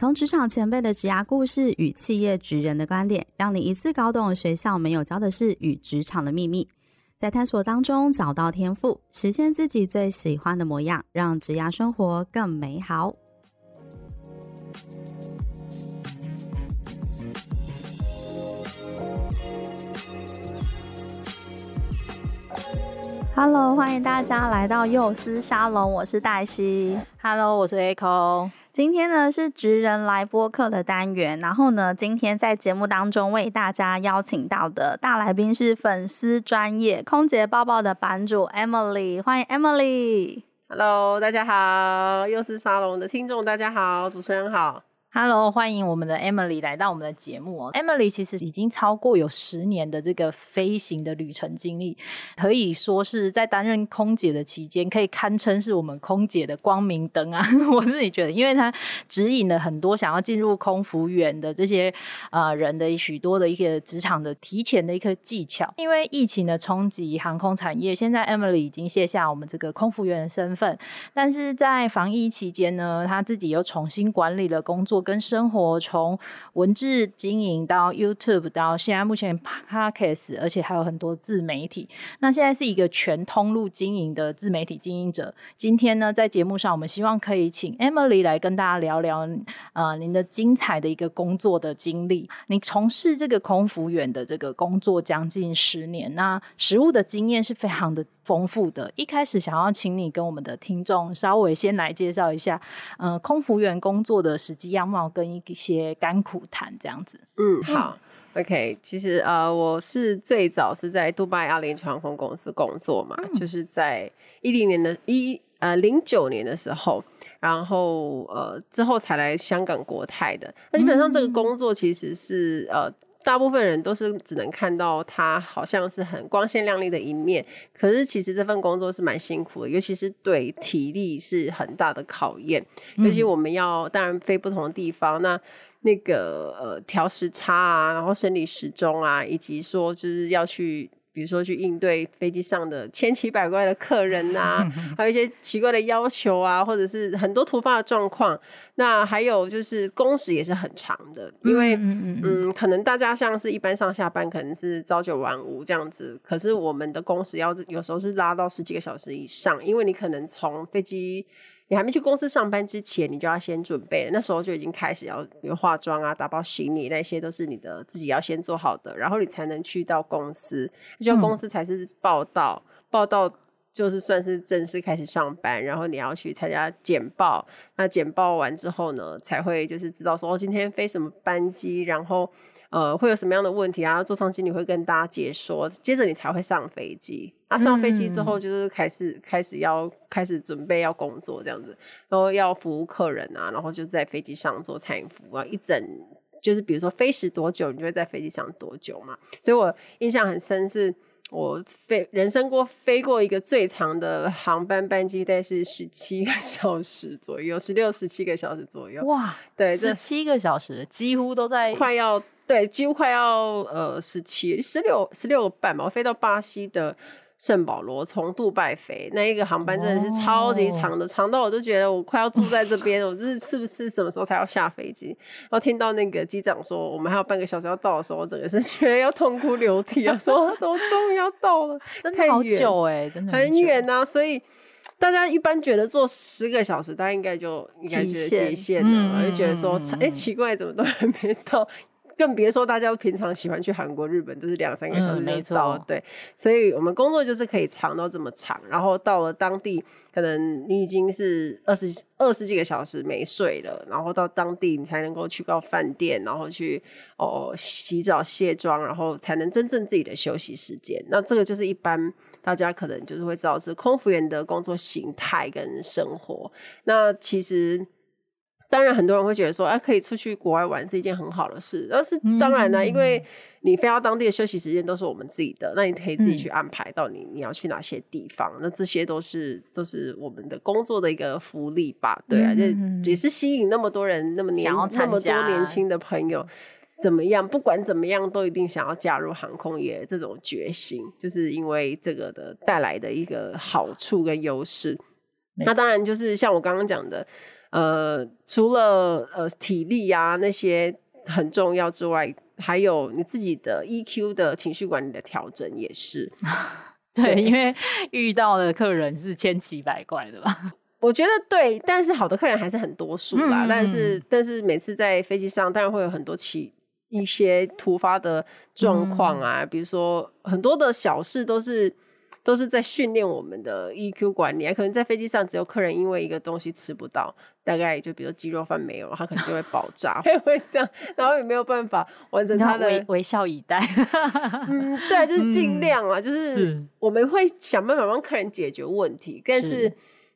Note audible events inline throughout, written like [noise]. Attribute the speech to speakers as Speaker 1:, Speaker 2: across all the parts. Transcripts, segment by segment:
Speaker 1: 从职场前辈的职涯故事与企业职人的观点，让你一次搞懂学校没有教的事与职场的秘密，在探索当中找到天赋，实现自己最喜欢的模样，让职涯生活更美好。Hello，欢迎大家来到幼丝沙龙，我是黛西。
Speaker 2: Hello，我是 A 空。
Speaker 1: 今天呢是职人来播客的单元，然后呢，今天在节目当中为大家邀请到的大来宾是粉丝专业空姐抱抱的版主 Emily，欢迎 Emily。
Speaker 3: Hello，大家好，又是沙龙的听众大家好，主持人好。
Speaker 2: Hello，欢迎我们的 Emily 来到我们的节目哦。Emily 其实已经超过有十年的这个飞行的旅程经历，可以说是在担任空姐的期间，可以堪称是我们空姐的光明灯啊。[laughs] 我自己觉得，因为她指引了很多想要进入空服员的这些呃人的许多的一个职场的提前的一个技巧。因为疫情的冲击，航空产业现在 Emily 已经卸下我们这个空服员的身份，但是在防疫期间呢，她自己又重新管理了工作。跟生活，从文字经营到 YouTube，到现在目前 Podcast，而且还有很多自媒体。那现在是一个全通路经营的自媒体经营者。今天呢，在节目上，我们希望可以请 Emily 来跟大家聊聊，呃，您的精彩的一个工作的经历。你从事这个空服员的这个工作将近十年，那实务的经验是非常的丰富的。一开始想要请你跟我们的听众稍微先来介绍一下，呃，空服员工作的实际样貌跟一些甘苦谈这样子。
Speaker 3: 嗯，好，OK。其实呃，我是最早是在杜拜阿联酋航空公司工作嘛，嗯、就是在一零年的一呃零九年的时候，然后呃之后才来香港国泰的。那基本上这个工作其实是呃。大部分人都是只能看到他好像是很光鲜亮丽的一面，可是其实这份工作是蛮辛苦的，尤其是对体力是很大的考验。嗯、尤其我们要当然飞不同的地方，那那个呃调时差啊，然后生理时钟啊，以及说就是要去。比如说去应对飞机上的千奇百怪的客人呐、[laughs] 啊，还有一些奇怪的要求啊，或者是很多突发的状况。那还有就是工时也是很长的，因为嗯，嗯，嗯，可能大家像是一般上下班可能是朝九晚五这样子，可是我们的工时要有时候是拉到十几个小时以上，因为你可能从飞机。你还没去公司上班之前，你就要先准备了。那时候就已经开始要化妆啊、打包行李，那些都是你的自己要先做好的，然后你才能去到公司。就公司才是报道，嗯、报道就是算是正式开始上班。然后你要去参加简报，那简报完之后呢，才会就是知道说哦，今天飞什么班机，然后。呃，会有什么样的问题啊？座舱经理会跟大家解说，接着你才会上飞机。啊，上飞机之后就是开始、嗯、开始要开始准备要工作这样子，然后要服务客人啊，然后就在飞机上做餐饮服务啊，一整就是比如说飞时多久，你就会在飞机上多久嘛。所以我印象很深，是我飞人生过飞过一个最长的航班班机，大概是十七个小时左右，十六十七个小时左右。
Speaker 2: 哇，对，十七个小时几乎都在
Speaker 3: 快要。对，几乎快要呃十七、十六、十六个半吧。我飞到巴西的圣保罗，从杜拜飞那一个航班真的是超级长的，哦、长到我都觉得我快要住在这边。[laughs] 我就是是不是什么时候才要下飞机？然后听到那个机长说我们还有半个小时要到的时候，我整个是 [laughs] 觉得要痛哭流涕啊！说都终于要到了，
Speaker 2: 真的好久哎、欸，真的
Speaker 3: 很远啊。所以大家一般觉得坐十个小时，大家应该就应该觉得极限了，我就觉得说哎、欸、奇怪，怎么都还没到。更别说大家平常喜欢去韩国、日本，就是两三个小时就到。嗯、对，所以我们工作就是可以长到这么长，然后到了当地，可能你已经是二十二十几个小时没睡了，然后到当地你才能够去到饭店，然后去哦洗澡、卸妆，然后才能真正自己的休息时间。那这个就是一般大家可能就是会知道是空服员的工作形态跟生活。那其实。当然很多人会觉得说，啊，可以出去国外玩是一件很好的事。但是当然呢，因为你飞到当地的休息时间都是我们自己的，那你可以自己去安排到你你要去哪些地方。那这些都是都是我们的工作的一个福利吧？对啊，这也是吸引那么多人那么年那么多年轻的朋友。怎么样？不管怎么样，都一定想要加入航空业这种决心，就是因为这个的带来的一个好处跟优势。那当然就是像我刚刚讲的，呃，除了呃体力啊那些很重要之外，还有你自己的 EQ 的情绪管理的调整也是。[laughs]
Speaker 2: 对，对，因 [laughs] 为遇到的客人是千奇百怪的吧？[laughs]
Speaker 3: 我觉得对，但是好的客人还是很多数吧。嗯、但是但是每次在飞机上，当然会有很多奇。一些突发的状况啊，嗯、比如说很多的小事都是都是在训练我们的 EQ 管理啊。可能在飞机上，只有客人因为一个东西吃不到，大概就比如鸡肉饭没有，他可能就会爆炸，[laughs] 会会这样，然后也没有办法完成他的
Speaker 2: 微微笑以待。[laughs]
Speaker 3: 嗯，对，就是尽量啊，嗯、就是我们会想办法帮客人解决问题，但是，是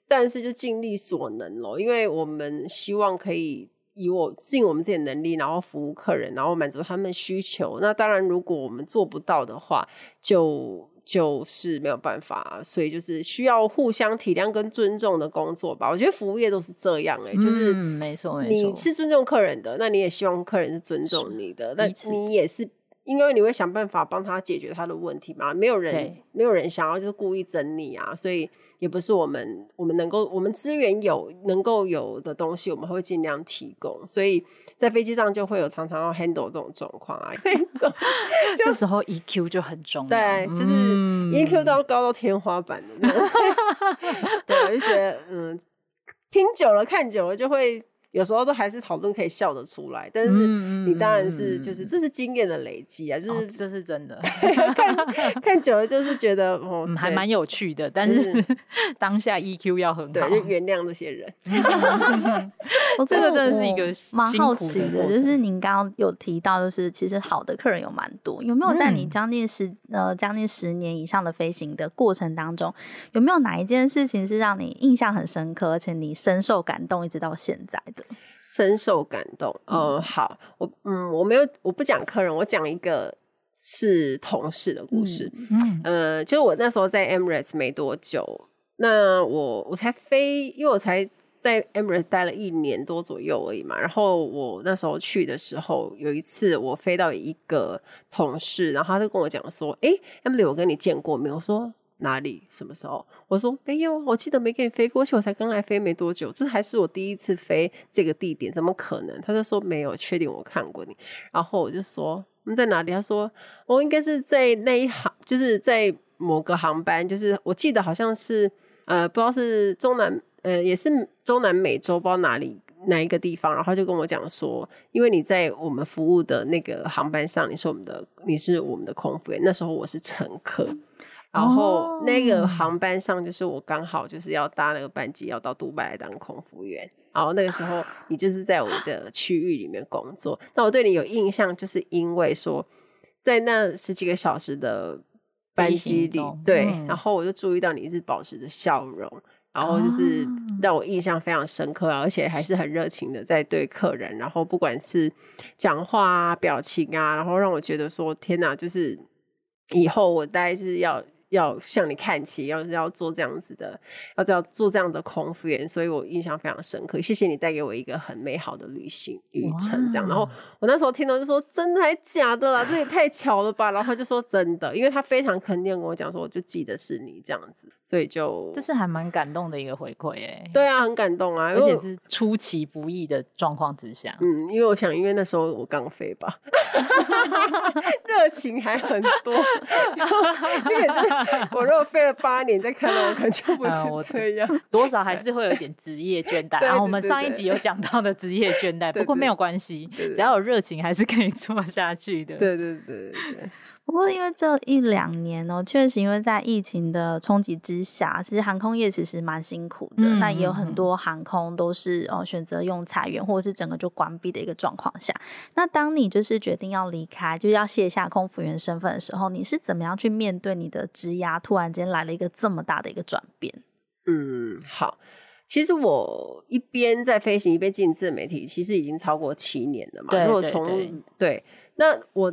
Speaker 3: 但是就尽力所能咯，因为我们希望可以。以我尽我们自己的能力，然后服务客人，然后满足他们需求。那当然，如果我们做不到的话，就就是没有办法。所以就是需要互相体谅跟尊重的工作吧。我觉得服务业都是这样、欸，哎、嗯，就是
Speaker 2: 没错，没错，
Speaker 3: 你是尊重客人的，那你也希望客人是尊重你的，那你也是。因为你会想办法帮他解决他的问题嘛，没有人对没有人想要就是故意整你啊，所以也不是我们我们能够我们资源有能够有的东西，我们会尽量提供。所以在飞机上就会有常常要 handle 这种状况啊，那
Speaker 2: 种 [laughs] 这时候 EQ 就很重要，
Speaker 3: 对，就是 EQ 都要高到天花板的那种。[laughs] 对，我就觉得嗯，听久了看久了就会。有时候都还是讨论可以笑得出来，但是你当然是就是这是经验的累积啊，就是
Speaker 2: 这是真的。[laughs]
Speaker 3: 看看久了就是觉得哦，
Speaker 2: 还蛮有趣的，但是 [laughs] 当下 EQ 要很好，
Speaker 3: 对，就原谅这些人。[laughs]
Speaker 1: 我这个真的是一个蛮好奇的，就是您刚刚有提到，就是其实好的客人有蛮多，有没有在你将近十呃将近十年以上的飞行的过程当中，有没有哪一件事情是让你印象很深刻，而且你深受感动，一直到现在的？
Speaker 3: 深受感动，嗯，好，我嗯，我没有，我不讲客人，我讲一个是同事的故事，嗯，呃，就我那时候在 Emirates 没多久，那我我才飞，因为我才在 Emirates 待了一年多左右而已嘛，然后我那时候去的时候，有一次我飞到一个同事，然后他就跟我讲说，哎，Emily，我跟你见过没有？我说。哪里？什么时候？我说没有，我记得没给你飞过，去我才刚来飞没多久，这还是我第一次飞这个地点，怎么可能？他就说没有，确定我看过你。然后我就说我们在哪里？他说我应该是在那一航，就是在某个航班，就是我记得好像是呃，不知道是中南呃，也是中南美洲，不知道哪里哪一个地方。然后就跟我讲说，因为你在我们服务的那个航班上，你是我们的，你是我们的空服员，那时候我是乘客。然后那个航班上，就是我刚好就是要搭那个班机，要到杜拜来当空服员。然后那个时候，你就是在我的区域里面工作。那我对你有印象，就是因为说，在那十几个小时的班机里，对，然后我就注意到你一直保持着笑容，然后就是让我印象非常深刻，而且还是很热情的在对客人。然后不管是讲话啊、表情啊，然后让我觉得说，天哪，就是以后我大概是要。要向你看齐，要要做这样子的，要要做这样的空服员，所以我印象非常深刻。谢谢你带给我一个很美好的旅行旅程，这样。然后我那时候听到就说：“真的还假的啦？这也太巧了吧！”然后他就说：“真的，因为他非常肯定跟我讲说，我就记得是你这样子，所以就
Speaker 2: 这是还蛮感动的一个回馈哎。
Speaker 3: 对啊，很感动啊，
Speaker 2: 而且是出其不意的状况之下。
Speaker 3: 嗯，因为我想，因为那时候我刚飞吧，[laughs] 热情还很多。我如果飞了八年再看到我，可能就不 [laughs] 是这样。
Speaker 2: 嗯、多少还是会有一点职业倦 [laughs] 怠。然后我们上一集有讲到的职业倦怠，不过没有关系，只要有热情，还是可以做下去的。
Speaker 3: 对对对对，对。
Speaker 1: 不过，因为这一两年哦，确实因为在疫情的冲击之下，其实航空业其实蛮辛苦的。嗯、那也有很多航空都是哦选择用裁员或者是整个就关闭的一个状况下。那当你就是决定要离开，就是要卸下空服员身份的时候，你是怎么样去面对你的职涯突然间来了一个这么大的一个转变？
Speaker 3: 嗯，好。其实我一边在飞行，一边经营自媒体，其实已经超过七年了嘛。
Speaker 2: 对，
Speaker 3: 如果从对，那我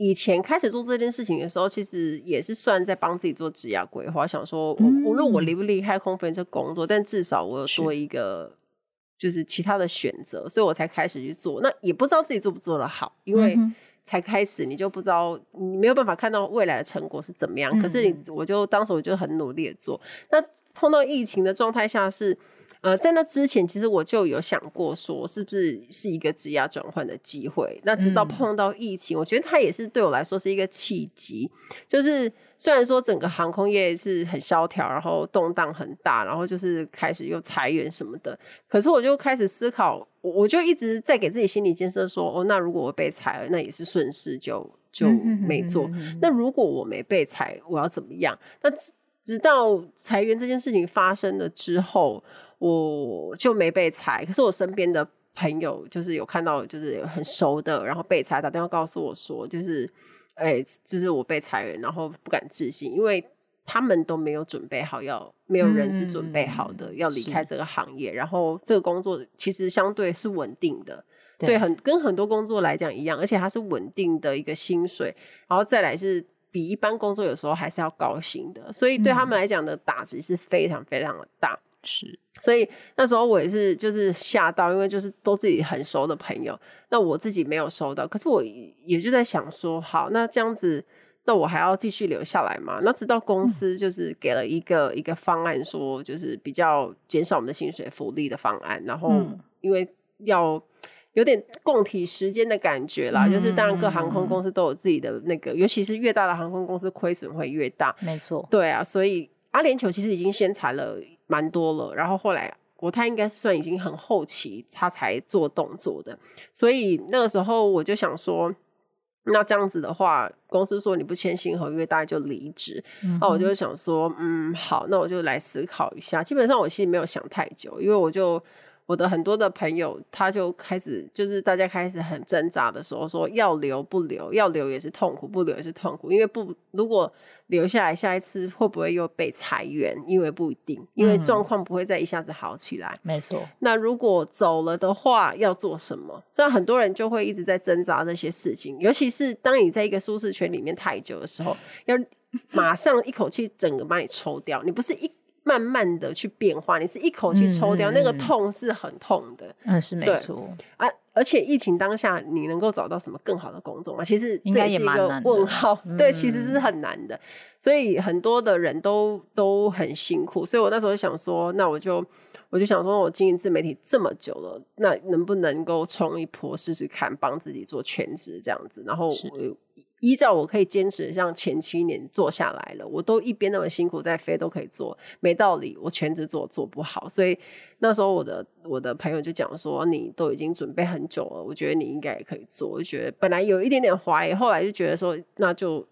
Speaker 3: 以前开始做这件事情的时候，其实也是算在帮自己做职业规划，想说我无论我离不离开空服这工作，但至少我有多一个就是其他的选择，所以我才开始去做。那也不知道自己做不做得好，因为。才开始，你就不知道，你没有办法看到未来的成果是怎么样。嗯、可是你，我就当时我就很努力的做。那碰到疫情的状态下是，呃，在那之前，其实我就有想过说，是不是是一个职业转换的机会。那直到碰到疫情，嗯、我觉得它也是对我来说是一个契机，就是。虽然说整个航空业是很萧条，然后动荡很大，然后就是开始又裁员什么的，可是我就开始思考，我就一直在给自己心理建设，说，哦，那如果我被裁了，那也是顺势，就就没做。那如果我没被裁，我要怎么样？那直到裁员这件事情发生了之后，我就没被裁。可是我身边的朋友就是有看到，就是有很熟的，然后被裁，打电话告诉我说，就是。哎、欸，就是我被裁员，然后不敢置信，因为他们都没有准备好要，要没有人是准备好的、嗯、要离开这个行业。然后这个工作其实相对是稳定的，对，对，很跟很多工作来讲一样，而且它是稳定的一个薪水，然后再来是比一般工作有时候还是要高薪的，所以对他们来讲的打击是非常非常的大。
Speaker 2: 是，
Speaker 3: 所以那时候我也是就是吓到，因为就是都自己很熟的朋友，那我自己没有收到，可是我也就在想说，好，那这样子，那我还要继续留下来吗？那直到公司就是给了一个、嗯、一个方案，说就是比较减少我们的薪水福利的方案，然后因为要有点共体时间的感觉啦，嗯、就是当然各航空公司都有自己的那个，尤其是越大的航空公司亏损会越大，
Speaker 2: 没错，
Speaker 3: 对啊，所以阿联酋其实已经先裁了。蛮多了，然后后来国泰应该算已经很后期，他才做动作的，所以那个时候我就想说，那这样子的话，公司说你不签新合约，大概就离职。嗯、那我就想说，嗯，好，那我就来思考一下。基本上我其实没有想太久，因为我就。我的很多的朋友，他就开始就是大家开始很挣扎的时候，说要留不留，要留也是痛苦，不留也是痛苦，因为不如果留下来，下一次会不会又被裁员？因为不一定，因为状况不会再一下子好起来。
Speaker 2: 没错。
Speaker 3: 那如果走了的话，要做什么？所以很多人就会一直在挣扎这些事情，尤其是当你在一个舒适圈里面太久的时候，要马上一口气整个把你抽掉，你不是一。慢慢的去变化，你是一口气抽掉，嗯、那个痛是很痛的。
Speaker 2: 嗯，是没错
Speaker 3: 啊。而且疫情当下，你能够找到什么更好的工作吗？其实这也是一个问号。对，其实是很难的。所以很多的人都都很辛苦。所以我那时候想说，那我就我就想说，我经营自媒体这么久了，那能不能够冲一波试试看，帮自己做全职这样子？然后我。依照我可以坚持，像前七年做下来了，我都一边那么辛苦在飞都可以做，没道理我全职做做不好。所以那时候我的我的朋友就讲说，你都已经准备很久了，我觉得你应该也可以做。我就觉得本来有一点点怀疑，后来就觉得说，那就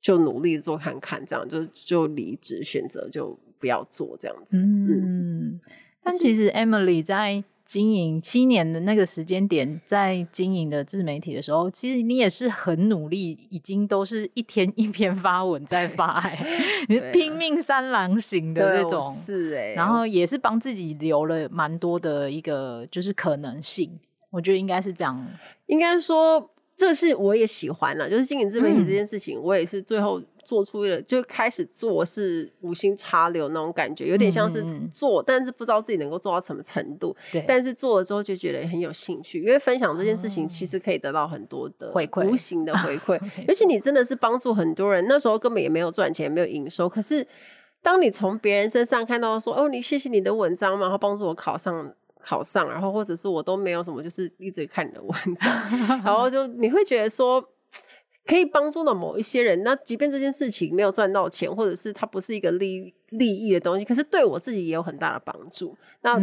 Speaker 3: 就努力做看看，这样就就离职选择就不要做这样子。嗯，
Speaker 2: 嗯，但其实 Emily 在。经营七年的那个时间点，在经营的自媒体的时候，其实你也是很努力，已经都是一天一篇发文在发，欸，[laughs] 你是拼命三郎型的那种，
Speaker 3: 是哎，
Speaker 2: 然后也是帮自己留了蛮多的一个就是可能性，我觉得应该是这样，
Speaker 3: 应该说。这是我也喜欢了，就是经营自媒体这件事情，嗯、我也是最后做出了就开始做是无心插柳那种感觉，有点像是做，嗯、但是不知道自己能够做到什么程度。对，但是做了之后就觉得很有兴趣，因为分享这件事情其实可以得到很多的回馈，无形的回馈。[laughs] 而且你真的是帮助很多人，那时候根本也没有赚钱，没有营收，可是当你从别人身上看到说，哦，你谢谢你的文章嘛，然后帮助我考上。考上，然后或者是我都没有什么，就是一直看你的文章，然后就你会觉得说，可以帮助到某一些人。那即便这件事情没有赚到钱，或者是它不是一个利利益的东西，可是对我自己也有很大的帮助。那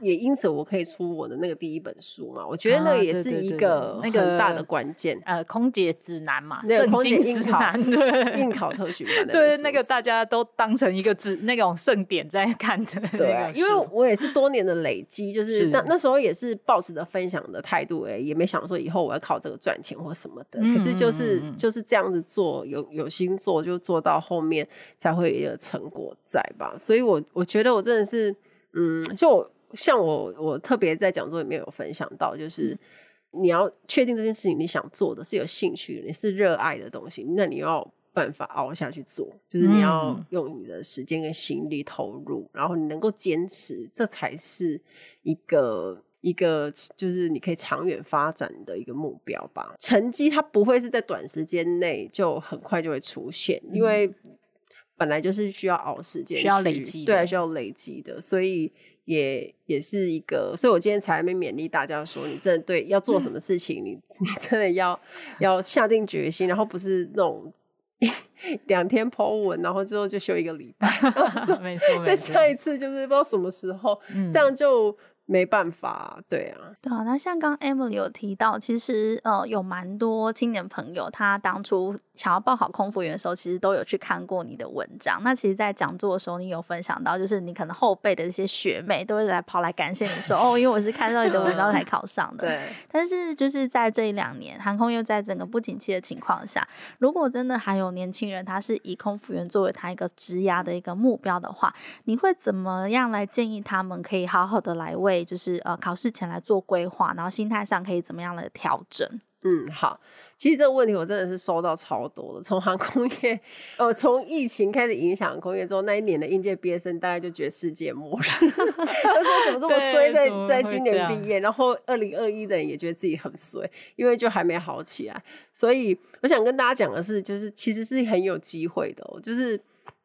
Speaker 3: 也因此我可以出我的那个第一本书嘛，我觉得那也是一个很大的关键。
Speaker 2: 呃，空姐指南嘛，[laughs]
Speaker 3: 那个空姐指南
Speaker 2: 对 [laughs]
Speaker 3: 应考特训班的，
Speaker 2: 对那个大家都当成一个指那种盛典在看的。
Speaker 3: 对啊，因为我也是多年的累积，就是那那时候也是抱持着分享的态度，哎，也没想说以后我要靠这个赚钱或什么的。可是就是就是这样子做，有有心做，就做到后面才会有成果在吧。所以我我觉得我真的是。嗯，就我像我我特别在讲座里面有分享到，就是你要确定这件事情你想做的是有兴趣的，你是热爱的东西，那你要办法熬下去做，就是你要用你的时间跟心力投入，嗯、然后你能够坚持，这才是一个一个就是你可以长远发展的一个目标吧。成绩它不会是在短时间内就很快就会出现，嗯、因为本来就是需要熬时间，
Speaker 2: 需要累积，
Speaker 3: 对，需要累积的，所以也也是一个，所以我今天才没勉励大家说，你真的对要做什么事情，嗯、你你真的要要下定决心，然后不是那种。两天 po 文，然后之后就休一个礼拜，[laughs]
Speaker 2: 没错，[laughs]
Speaker 3: 再下一次就是不知道什么时候，嗯、这样就。没办法，对啊，
Speaker 1: 对啊。那像刚 Emily 有提到，其实呃有蛮多青年朋友，他当初想要报考空服员的时候，其实都有去看过你的文章。那其实，在讲座的时候，你有分享到，就是你可能后辈的一些学妹都会来跑来感谢你说，[laughs] 哦，因为我是看到你的文章才考上的。[laughs] 对。但是就是在这一两年，航空又在整个不景气的情况下，如果真的还有年轻人，他是以空服员作为他一个职涯的一个目标的话，你会怎么样来建议他们可以好好的来为？就是呃，考试前来做规划，然后心态上可以怎么样的调整？
Speaker 3: 嗯，好，其实这个问题我真的是收到超多的。从航空业，呃，从疫情开始影响航空业之后，那一年的应届毕业生大概就觉得世界末日，[laughs] 他说怎么这么衰在，在在今年毕业，然后二零二一的人也觉得自己很衰，因为就还没好起来。所以我想跟大家讲的是，就是其实是很有机会的，就是。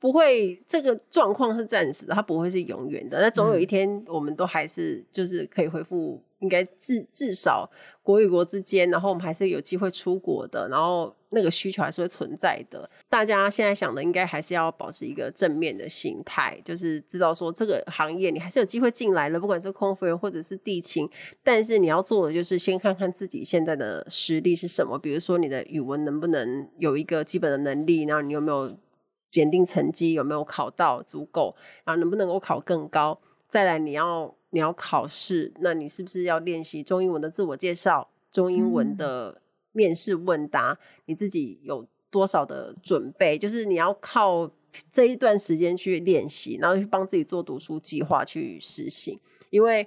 Speaker 3: 不会，这个状况是暂时的，它不会是永远的。那总有一天，我们都还是就是可以恢复，应该至至少国与国之间，然后我们还是有机会出国的，然后那个需求还是会存在的。大家现在想的，应该还是要保持一个正面的心态，就是知道说这个行业你还是有机会进来的，不管是空服员或者是地勤。但是你要做的就是先看看自己现在的实力是什么，比如说你的语文能不能有一个基本的能力，然后你有没有。检定成绩有没有考到足够？然后能不能够考更高？再来，你要你要考试，那你是不是要练习中英文的自我介绍、中英文的面试问答？嗯、你自己有多少的准备？就是你要靠这一段时间去练习，然后去帮自己做读书计划去实行。因为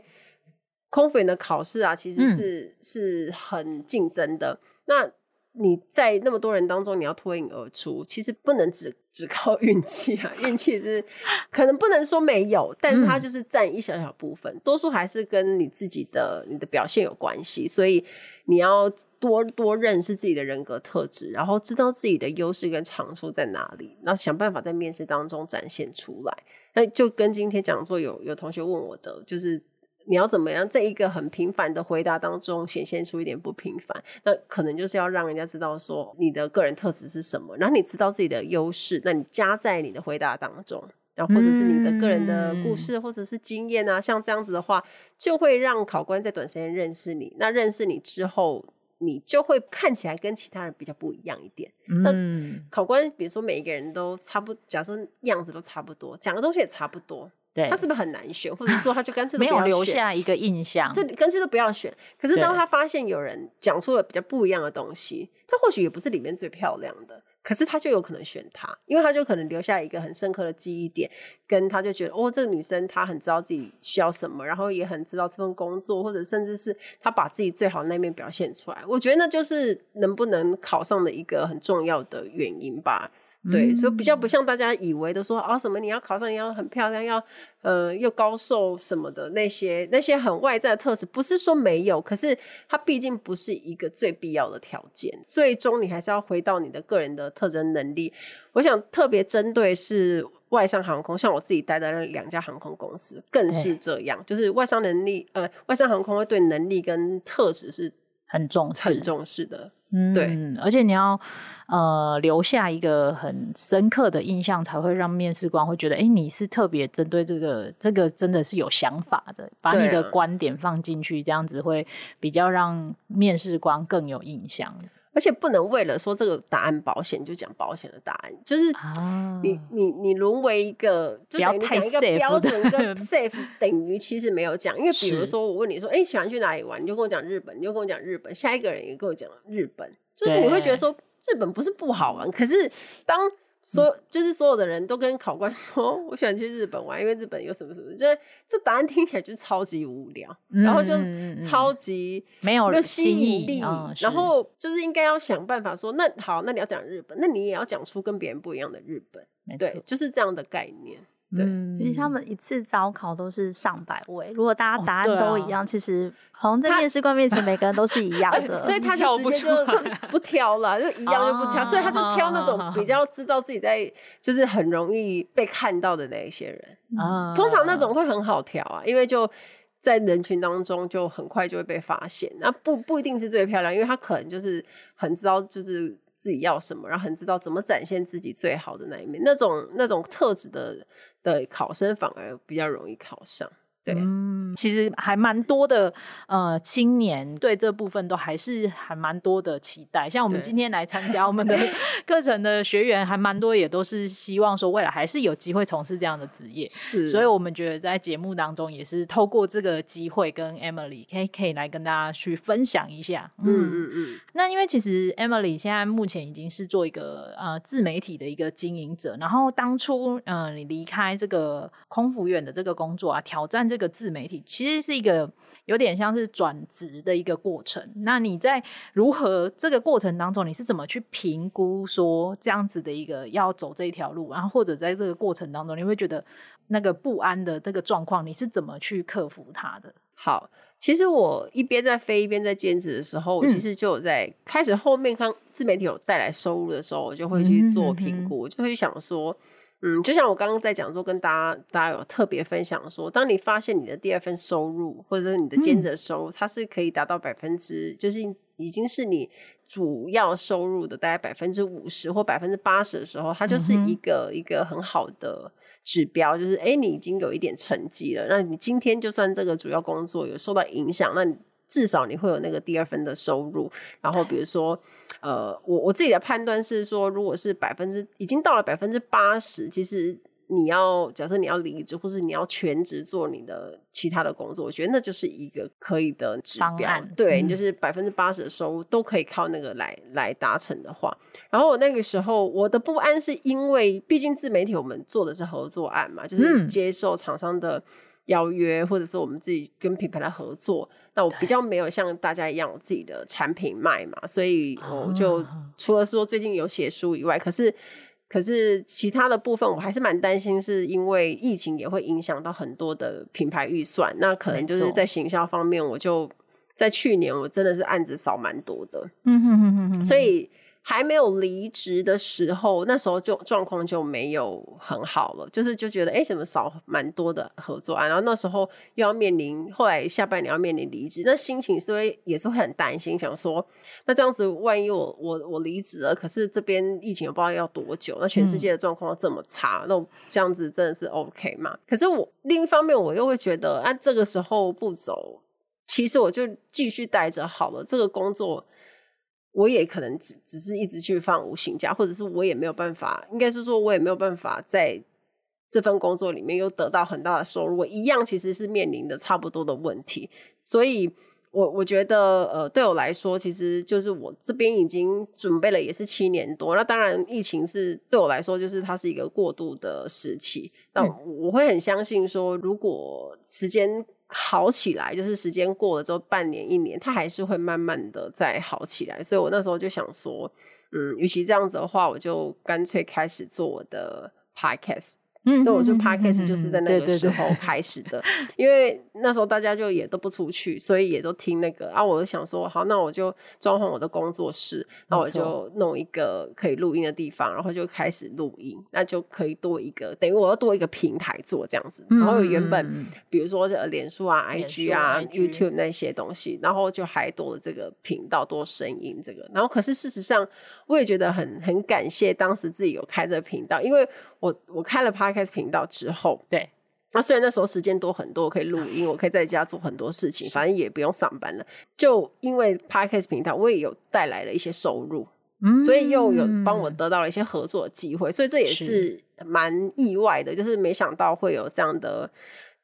Speaker 3: 空服员的考试啊，其实是、嗯、是很竞争的。那你在那么多人当中，你要脱颖而出，其实不能只只靠运气啊！运气是可能不能说没有，但是它就是占一小小部分，嗯、多数还是跟你自己的你的表现有关系。所以你要多多认识自己的人格特质，然后知道自己的优势跟长处在哪里，然后想办法在面试当中展现出来。那就跟今天讲座有有同学问我的，就是。你要怎么样在一个很平凡的回答当中显现出一点不平凡？那可能就是要让人家知道说你的个人特质是什么，然后你知道自己的优势，那你加在你的回答当中，然后或者是你的个人的故事或者是经验啊，嗯、像这样子的话，就会让考官在短时间认识你。那认识你之后，你就会看起来跟其他人比较不一样一点。嗯、那考官比如说每一个人都差不，假设样子都差不多，讲的东西也差不多。他是不是很难选，或者说他就干脆都 [laughs] 不要选，
Speaker 2: 没有留下一个印象，
Speaker 3: 就干脆都不要选。可是当他发现有人讲出了比较不一样的东西，他或许也不是里面最漂亮的，可是他就有可能选他，因为他就可能留下一个很深刻的记忆点，跟他就觉得哦，这个女生她很知道自己需要什么，然后也很知道这份工作，或者甚至是她把自己最好的那面表现出来。我觉得那就是能不能考上的一个很重要的原因吧。对，所以比较不像大家以为的说啊，什么你要考上，你要很漂亮，要呃又高瘦什么的那些那些很外在的特质，不是说没有，可是它毕竟不是一个最必要的条件。最终你还是要回到你的个人的特征能力。我想特别针对是外商航空，像我自己待的那两家航空公司更是这样，就是外商能力呃外商航空会对能力跟特质是
Speaker 2: 很重视
Speaker 3: 很重视的。
Speaker 2: 嗯，对，而且你要呃留下一个很深刻的印象，才会让面试官会觉得，哎，你是特别针对这个，这个真的是有想法的，把你的观点放进去，这样子会比较让面试官更有印象。
Speaker 3: 而且不能为了说这个答案保险就讲保险的答案，就是你你你沦为一个就等于讲一个标准跟 [laughs] safe 等于其实没有讲，因为比如说我问你说，哎，你喜欢去哪里玩？你就跟我讲日本，你就跟我讲日本，下一个人也跟我讲日本，就是你会觉得说日本不是不好玩，可是当所就是所有的人都跟考官 [laughs] 说，我喜欢去日本玩，因为日本有什么什么，就是这答案听起来就超级无聊，嗯、然后就超级
Speaker 2: 没有
Speaker 3: 没有吸引力，
Speaker 2: 哦、
Speaker 3: 然后就是应该要想办法说，那好，那你要讲日本，那你也要讲出跟别人不一样的日本，对，就是这样的概念。对，
Speaker 1: 因为他们一次招考都是上百位，如果大家答案都一样，其实好像在面试官面前每个人都是一样的，
Speaker 3: 所以他就直接就不挑了，就一样就不挑，所以他就挑那种比较知道自己在就是很容易被看到的那一些人啊。通常那种会很好挑啊，因为就在人群当中就很快就会被发现。那不不一定是最漂亮，因为他可能就是很知道就是自己要什么，然后很知道怎么展现自己最好的那一面。那种那种特质的。的考生反而比较容易考上。对，
Speaker 2: 嗯，其实还蛮多的，呃，青年对这部分都还是还蛮多的期待。像我们今天来参加我们的 [laughs] 课程的学员，还蛮多，也都是希望说未来还是有机会从事这样的职业。
Speaker 3: 是，
Speaker 2: 所以我们觉得在节目当中也是透过这个机会，跟 Emily 可以可以来跟大家去分享一下。
Speaker 3: 嗯嗯嗯。
Speaker 2: 那因为其实 Emily 现在目前已经是做一个呃自媒体的一个经营者，然后当初嗯、呃、你离开这个空服员的这个工作啊，挑战这个。这个自媒体其实是一个有点像是转职的一个过程。那你在如何这个过程当中，你是怎么去评估说这样子的一个要走这一条路？然后或者在这个过程当中，你会觉得那个不安的这个状况，你是怎么去克服它的？
Speaker 3: 好，其实我一边在飞一边在兼职的时候，我其实就有在开始后面看自媒体有带来收入的时候，我就会去做评估，我就会想说。嗯，就像我刚刚在讲说，跟大家大家有特别分享说，当你发现你的第二份收入，或者是你的兼职收入，嗯、它是可以达到百分之，就是已经是你主要收入的大概百分之五十或百分之八十的时候，它就是一个、嗯、一个很好的指标，就是哎，你已经有一点成绩了。那你今天就算这个主要工作有受到影响，那你至少你会有那个第二份的收入。然后比如说。呃，我我自己的判断是说，如果是百分之已经到了百分之八十，其实你要假设你要离职，或是你要全职做你的其他的工作，我觉得那就是一个可以的指
Speaker 2: 标。
Speaker 3: 对，
Speaker 2: 嗯、
Speaker 3: 你就是百分之八十的收入都可以靠那个来来达成的话，然后我那个时候我的不安是因为，毕竟自媒体我们做的是合作案嘛，就是接受厂商的。邀约，或者是我们自己跟品牌的合作，那我比较没有像大家一样有自己的产品卖嘛，所以我就除了说最近有写书以外，可是可是其他的部分我还是蛮担心，是因为疫情也会影响到很多的品牌预算，那可能就是在行销方面，我就在去年我真的是案子少蛮多的，嗯哼哼哼哼，所以。还没有离职的时候，那时候就状况就没有很好了，就是就觉得哎，怎么少蛮多的合作案，然后那时候又要面临，后来下半年要面临离职，那心情是会也是会很担心，想说那这样子万一我我我离职了，可是这边疫情也不知道要多久，那全世界的状况这么差，嗯、那这样子真的是 OK 吗？可是我另一方面我又会觉得，啊，这个时候不走，其实我就继续待着好了，这个工作。我也可能只只是一直去放无薪假，或者是我也没有办法，应该是说我也没有办法在这份工作里面又得到很大的收入。我一样其实是面临的差不多的问题，所以我我觉得呃，对我来说，其实就是我这边已经准备了也是七年多。那当然，疫情是对我来说，就是它是一个过渡的时期。但我会很相信说，如果时间。好起来，就是时间过了之后，半年一年，它还是会慢慢的再好起来。所以我那时候就想说，嗯，与其这样子的话，我就干脆开始做我的 podcast。嗯，对，我就 podcast 就是在那个时候开始的，因为那时候大家就也都不出去，所以也都听那个啊。我就想说，好，那我就装潢我的工作室，那我就弄一个可以录音的地方，然后就开始录音，那就可以多一个，等于我要多一个平台做这样子。然后原本比如说这脸书啊、IG 啊、YouTube 那些东西，然后就还多了这个频道，多声音这个。然后可是事实上，我也觉得很很感谢当时自己有开这个频道，因为。我我开了 podcast 频道之后，
Speaker 2: 对，
Speaker 3: 那虽然那时候时间多很多，我可以录音，我可以在家做很多事情，反正也不用上班了。就因为 podcast 频道，我也有带来了一些收入，嗯，所以又有帮我得到了一些合作的机会，所以这也是蛮意外的，就是没想到会有这样的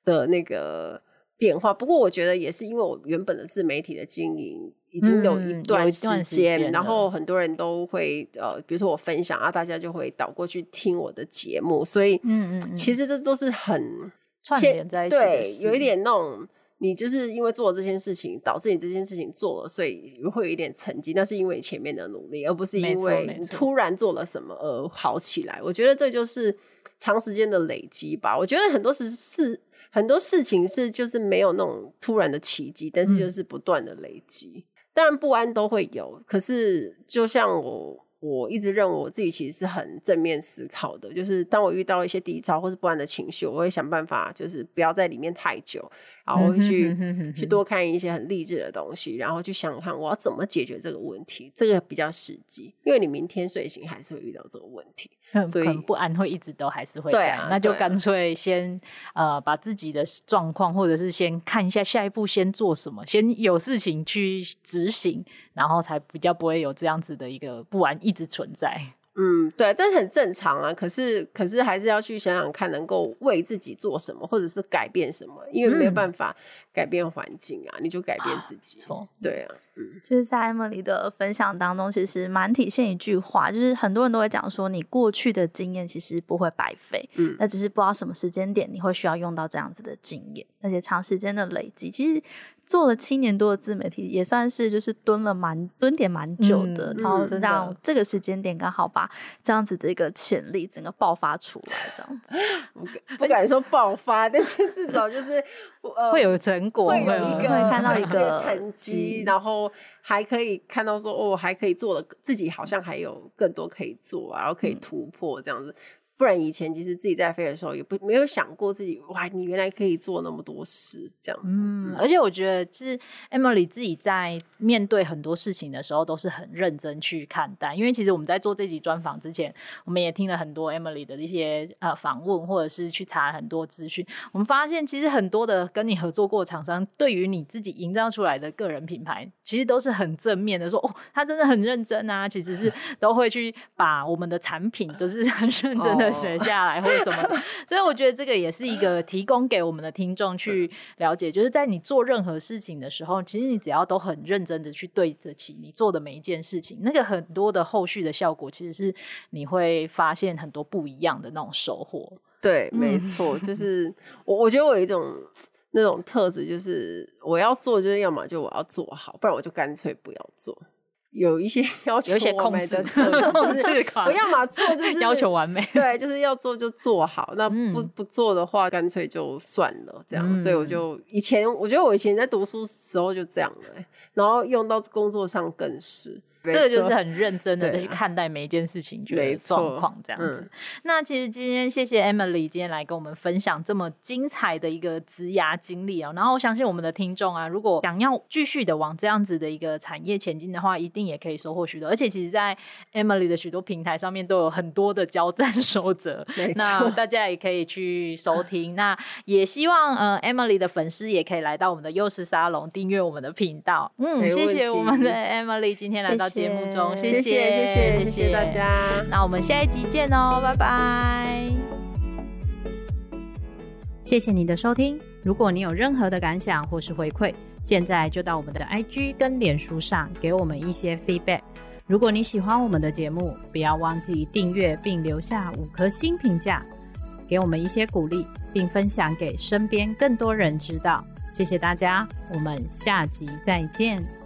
Speaker 3: 的那个变化。不过我觉得也是因为我原本的自媒体的经营。已经有一段时间，
Speaker 2: 嗯、时间
Speaker 3: 然后很多人都会呃，比如说我分享啊，大家就会倒过去听我的节目，所以嗯嗯，其实这都是很
Speaker 2: 串联在一起，
Speaker 3: 对，有一点那种。你就是因为做了这件事情，导致你这件事情做了，所以会有一点成绩。那是因为你前面的努力，而不是因为你突然做了什么而好起来。我觉得这就是长时间的累积吧。我觉得很多时是很多事情是就是没有那种突然的奇迹，但是就是不断的累积。嗯。当然不安都会有，可是就像我。我一直认为我自己其实是很正面思考的，就是当我遇到一些低潮或是不安的情绪，我会想办法，就是不要在里面太久，然后去去多看一些很励志的东西，然后去想想看我要怎么解决这个问题，这个比较实际，因为你明天睡醒还是会遇到这个问题。所以不安会一直都还是会
Speaker 2: 对啊，那就干脆先、啊、呃把自己的状况，或者是先看一下下一步先做什么，先有事情去执行，然后才比较不会有这样子的一个不安一直存在。
Speaker 3: 嗯，对，这很正常啊。可是，可是还是要去想想看，能够为自己做什么，或者是改变什么，因为没有办法改变环境啊，嗯、你就改变自己。错，对啊，嗯，
Speaker 1: 就是在 Emily 的分享当中，其实蛮体现一句话，就是很多人都会讲说，你过去的经验其实不会白费，嗯，那只是不知道什么时间点你会需要用到这样子的经验，而且长时间的累积，其实。做了七年多的自媒体，也算是就是蹲了蛮蹲点蛮久的，嗯、然后让这个时间点刚好把这样子的一个潜力整个爆发出来，这样子 [laughs]
Speaker 3: 不不敢说爆发，但是至少就是呃 [laughs]
Speaker 2: 会有成果，
Speaker 3: 会有一个会看到一个成绩，然后还可以看到说哦，还可以做的自己好像还有更多可以做，然后可以突破这样子。不然以前其实自己在飞的时候也不没有想过自己哇，你原来可以做那么多事这样子。
Speaker 2: 嗯，而且我觉得就是 Emily 自己在面对很多事情的时候都是很认真去看待。因为其实我们在做这集专访之前，我们也听了很多 Emily 的一些呃访问，或者是去查很多资讯。我们发现其实很多的跟你合作过的厂商，对于你自己营造出来的个人品牌，其实都是很正面的，说哦，他真的很认真啊。其实是 [laughs] 都会去把我们的产品都是很认真的。写下来或者什么的，所以我觉得这个也是一个提供给我们的听众去了解，就是在你做任何事情的时候，其实你只要都很认真的去对得起你做的每一件事情，那个很多的后续的效果，其实是你会发现很多不一样的那种收获。
Speaker 3: 对，没错，就是我我觉得我有一种那种特质，就是我要做，就是要么就我要做好，不然我就干脆不要做。[laughs] 有一些要求，我美的特质，[laughs] 就是我要么做，就是 [laughs]
Speaker 2: 要求完美。
Speaker 3: 对，就是要做就做好。那不不做的话，干脆就算了。这样，嗯、所以我就以前，我觉得我以前在读书时候就这样了，然后用到工作上更是。
Speaker 2: 这个就是很认真的去看待每一件事情，就是状况这样子。嗯、那其实今天谢谢 Emily 今天来跟我们分享这么精彩的一个职涯经历啊。然后我相信我们的听众啊，如果想要继续的往这样子的一个产业前进的话，一定也可以收获许多。而且其实，在 Emily 的许多平台上面都有很多的交战 [laughs] 守则，那大家也可以去收听。那也希望呃 Emily 的粉丝也可以来到我们的优势沙龙订阅我们的频道。嗯，谢谢我们的 Emily 今天来到。节目中谢谢谢谢谢谢大家。那我们下一集见哦拜拜。谢谢你的收听。如果你有任何的感想或是回馈现在就到我们的 ig 跟脸书上给我们一些 feedback 如果你喜欢我们的节目不要忘记订阅并留下五颗星评价给我们一些鼓励并分享给身边更多人知道。谢谢大家我们下集再见。